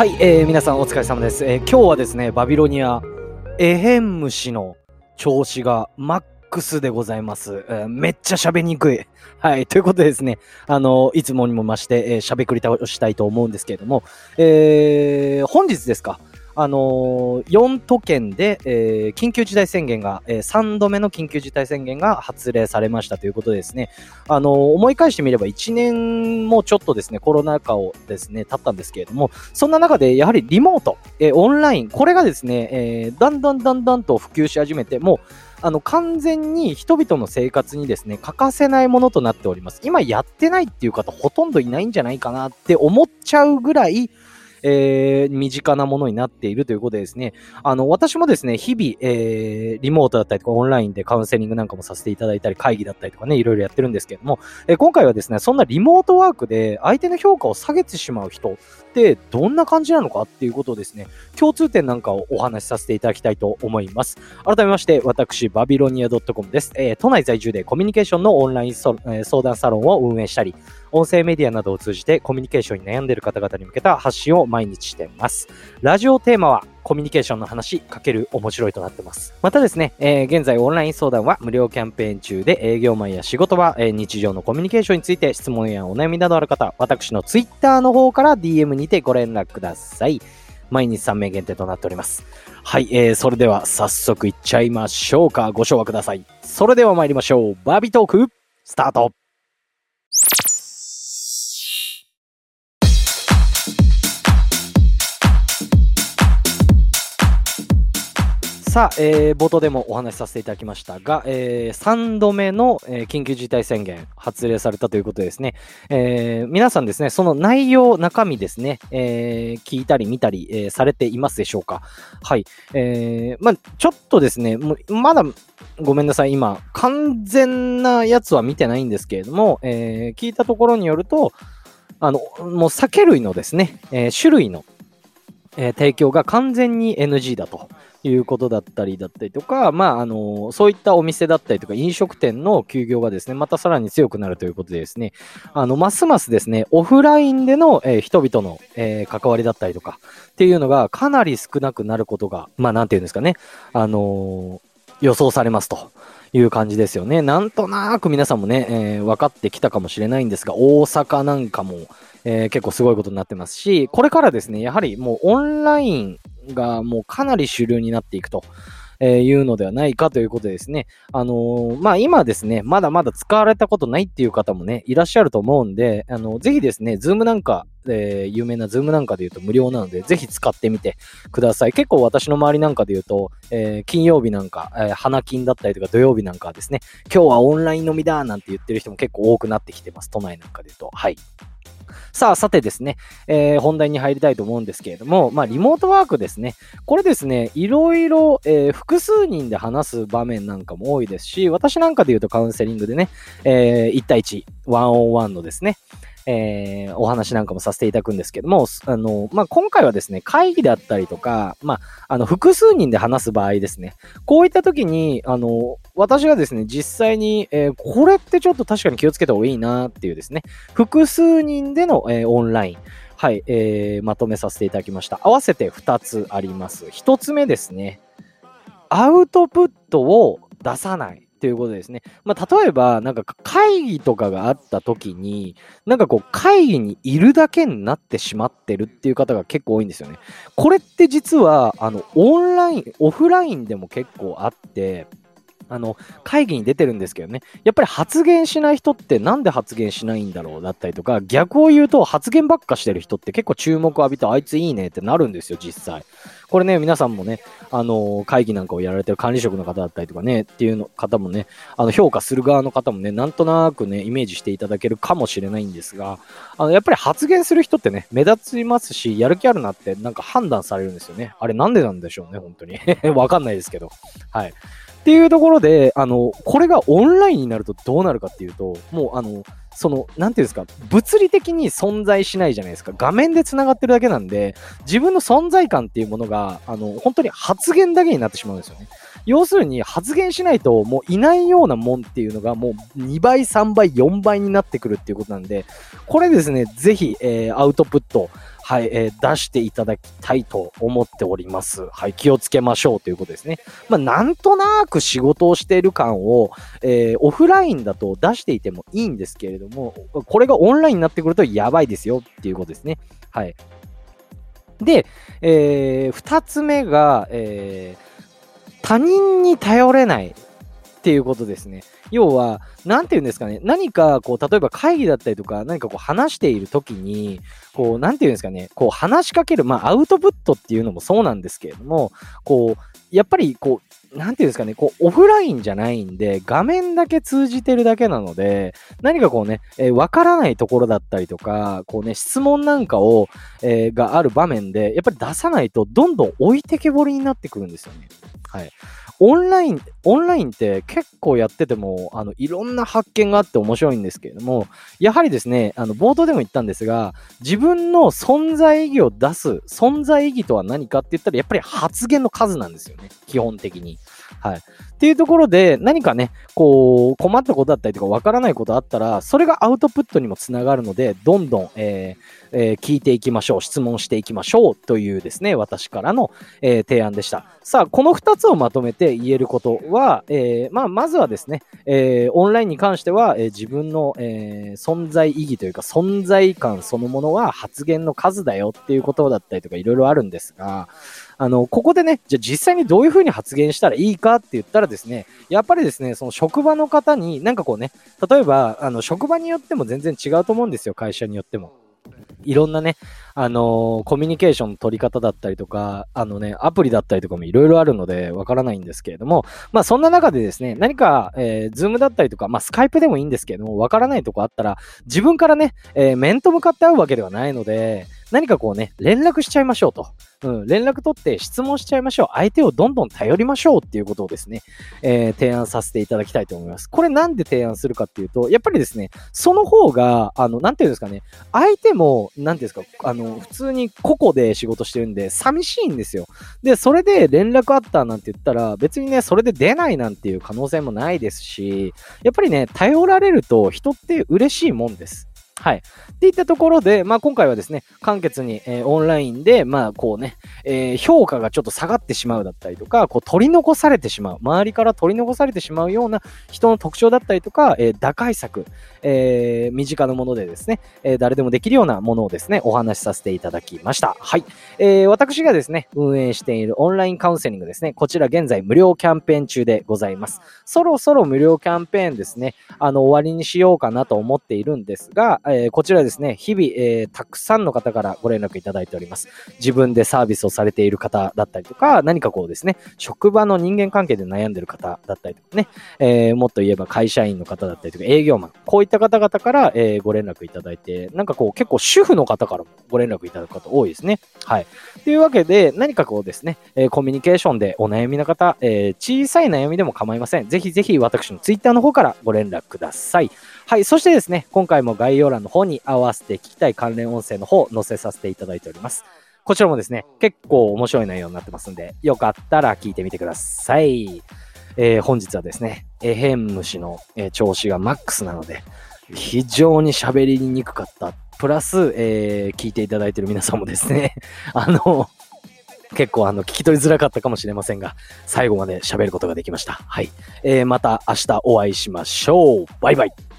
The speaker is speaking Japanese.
はい、えー、皆さんお疲れ様です。えー、今日はですね、バビロニア、エヘン虫の調子がマックスでございます。えー、めっちゃ喋りにくい。はい、ということでですね、あの、いつもにも増して、えー、喋り倒したいと思うんですけれども、えー、本日ですか、あのー、4都県で、えー、緊急事態宣言が、えー、3度目の緊急事態宣言が発令されましたということでですね、あのー、思い返してみれば1年もちょっとですね、コロナ禍をですね、経ったんですけれども、そんな中でやはりリモート、えオンライン、これがですね、えだんだんだんだんと普及し始めて、もう、あの、完全に人々の生活にですね、欠かせないものとなっております。今やってないっていう方ほとんどいないんじゃないかなって思っちゃうぐらい、えー、身近なものになっているということでですね、あの、私もですね、日々、えー、リモートだったりとかオンラインでカウンセリングなんかもさせていただいたり、会議だったりとかね、いろいろやってるんですけれども、えー、今回はですね、そんなリモートワークで相手の評価を下げてしまう人ってどんな感じなのかっていうことをですね、共通点なんかをお話しさせていただきたいと思います。改めまして、私、バビロニア .com です。えー、都内在住でコミュニケーションのオンライン、えー、相談サロンを運営したり、音声メディアなどを通じてコミュニケーションに悩んでいる方々に向けた発信を毎日しています。ラジオテーマはコミュニケーションの話かける面白いとなってます。またですね、えー、現在オンライン相談は無料キャンペーン中で営業マンや仕事場、えー、日常のコミュニケーションについて質問やお悩みなどある方、私の Twitter の方から DM にてご連絡ください。毎日3名限定となっております。はい、えー、それでは早速いっちゃいましょうか。ご唱和ください。それでは参りましょう。バービートーク、スタートさあ、えー、冒頭でもお話しさせていただきましたが、えー、3度目の、えー、緊急事態宣言発令されたということですね。えー、皆さんですね、その内容、中身ですね、えー、聞いたり見たり、えー、されていますでしょうか？はい。えー、まあちょっとですね、もうまだ、ごめんなさい、今、完全なやつは見てないんですけれども、えー、聞いたところによると、あの、もう酒類のですね、えー、種類の、えー、提供が完全に NG だと。いうことだったりだったりとか、まあ、あの、そういったお店だったりとか、飲食店の休業がですね、またさらに強くなるということでですね、あの、ますますですね、オフラインでの、えー、人々の、えー、関わりだったりとか、っていうのがかなり少なくなることが、まあ、なんていうんですかね、あの予想されますと。いう感じですよね。なんとなく皆さんもね、えー、分かってきたかもしれないんですが、大阪なんかも、えー、結構すごいことになってますし、これからですね、やはりもうオンラインがもうかなり主流になっていくと。え、いうのではないかということでですね。あのー、まあ、今ですね、まだまだ使われたことないっていう方もね、いらっしゃると思うんで、あの、ぜひですね、ズームなんか、えー、有名なズームなんかで言うと無料なので、ぜひ使ってみてください。結構私の周りなんかで言うと、えー、金曜日なんか、えー、花金だったりとか土曜日なんかはですね、今日はオンライン飲みだなんて言ってる人も結構多くなってきてます。都内なんかで言うと。はい。さあ、さてですね、えー、本題に入りたいと思うんですけれども、まあ、リモートワークですね。これですね、いろいろ、えー、複数人で話す場面なんかも多いですし、私なんかで言うとカウンセリングでね、えー、1対1、ワンオンワンのですね、えー、お話なんかもさせていただくんですけども、あの、まあ、今回はですね、会議だったりとか、まあ、あの、複数人で話す場合ですね、こういった時に、あの、私がですね、実際に、えー、これってちょっと確かに気をつけた方がいいなっていうですね、複数人での、えー、オンライン、はい、えー、まとめさせていただきました。合わせて2つあります。1つ目ですね、アウトプットを出さない。っていうことですね。まあ、例えば、なんか会議とかがあった時に、なんかこう会議にいるだけになってしまってるっていう方が結構多いんですよね。これって実は、あの、オンライン、オフラインでも結構あって、あの、会議に出てるんですけどね、やっぱり発言しない人ってなんで発言しないんだろうだったりとか、逆を言うと発言ばっかしてる人って結構注目浴びて、あいついいねってなるんですよ、実際。これね、皆さんもね、あの、会議なんかをやられてる管理職の方だったりとかね、っていうの方もね、あの、評価する側の方もね、なんとなくね、イメージしていただけるかもしれないんですが、あの、やっぱり発言する人ってね、目立ちますし、やる気あるなってなんか判断されるんですよね。あれなんでなんでしょうね、本当に。わかんないですけど。はい。っていうところで、あの、これがオンラインになるとどうなるかっていうと、もうあの、その、なんていうんですか、物理的に存在しないじゃないですか。画面で繋がってるだけなんで、自分の存在感っていうものが、あの、本当に発言だけになってしまうんですよね。要するに発言しないともういないようなもんっていうのがもう2倍、3倍、4倍になってくるっていうことなんで、これですね、ぜひ、えー、アウトプットはい、えー、出していただきたいと思っております。はい、気をつけましょうということですね。まあ、なんとなく仕事をしている感を、えー、オフラインだと出していてもいいんですけれども、これがオンラインになってくるとやばいですよっていうことですね。はい。で、えー、二つ目が、えー、他人に頼れないっていうことですね。要は、なんて言うんですかね、何かこう、例えば会議だったりとか、何かこう話しているときに、こう、なんて言うんですかね、こう話しかける、まあアウトプットっていうのもそうなんですけれども、こう、やっぱりこう、なんていうんですかね、こう、オフラインじゃないんで、画面だけ通じてるだけなので、何かこうね、えー、からないところだったりとか、こうね、質問なんかを、えー、がある場面で、やっぱり出さないと、どんどん置いてけぼりになってくるんですよね。はい。オンライン、オンラインって結構やってても、あの、いろんな発見があって面白いんですけれども、やはりですね、あの、冒頭でも言ったんですが、自分の存在意義を出す、存在意義とは何かって言ったら、やっぱり発言の数なんですよね。基本的に。はい。っていうところで、何かね、こう、困ったことだったりとか、わからないことあったら、それがアウトプットにもつながるので、どんどん、えーえー、聞いていきましょう。質問していきましょう。というですね、私からの、えー、提案でした。さあ、この2つをまとめて言えることは、えー、まあ、まずはですね、えー、オンラインに関しては、えー、自分の、えー、存在意義というか、存在感そのものは発言の数だよっていうことだったりとか、いろいろあるんですが、あの、ここでね、じゃあ実際にどういうふうに発言したらいいかって言ったらですね、やっぱりですね、その職場の方に、なんかこうね、例えば、あの、職場によっても全然違うと思うんですよ、会社によっても。いろんなね、あのー、コミュニケーションの取り方だったりとか、あのね、アプリだったりとかもいろいろあるので、わからないんですけれども、まあそんな中でですね、何か、えー、ズームだったりとか、まあスカイプでもいいんですけれども、わからないとこあったら、自分からね、えー、面と向かって会うわけではないので、何かこうね、連絡しちゃいましょうと。うん、連絡取って質問しちゃいましょう。相手をどんどん頼りましょうっていうことをですね、えー、提案させていただきたいと思います。これなんで提案するかっていうと、やっぱりですね、その方が、あの、なんていうんですかね、相手も、なんていうんですか、あの、普通に個々で仕事してるんで、寂しいんですよ。で、それで連絡あったなんて言ったら、別にね、それで出ないなんていう可能性もないですし、やっぱりね、頼られると人って嬉しいもんです。はい。っていったところで、まあ今回はですね、簡潔に、えー、オンラインで、まあこうね、えー、評価がちょっと下がってしまうだったりとか、こう取り残されてしまう、周りから取り残されてしまうような人の特徴だったりとか、えー、打開策、え、身近なものでですね、え、誰でもできるようなものをですね、お話しさせていただきました。はい。えー、私がですね、運営しているオンラインカウンセリングですね、こちら現在無料キャンペーン中でございます。そろそろ無料キャンペーンですね、あの、終わりにしようかなと思っているんですが、えー、こちらですね、日々、えー、たくさんの方からご連絡いただいております。自分でサービスをされている方だったりとか、何かこうですね、職場の人間関係で悩んでる方だったりとかね、えー、もっと言えば会社員の方だったりとか、営業マン、こういった方々から、え、ご連絡いただいて、なんかこう結構主婦の方からもご連絡いただく方多いですね。はい。というわけで、何かこうですね、え、コミュニケーションでお悩みの方、え、小さい悩みでも構いません。ぜひぜひ私の Twitter の方からご連絡ください。はい。そしてですね、今回も概要欄の方に合わせて聞きたい関連音声の方を、載せさせていただいております。こちらもですね、結構面白い内容になってますんで、よかったら聞いてみてください。えー、本日はですね、エヘン虫の、えー、調子がマックスなので、非常に喋りにくかった。プラス、えー、聞いていただいてる皆さんもですね、あの、結構あの聞き取りづらかったかもしれませんが、最後まで喋ることができました。はい。えー、また明日お会いしましょう。バイバイ。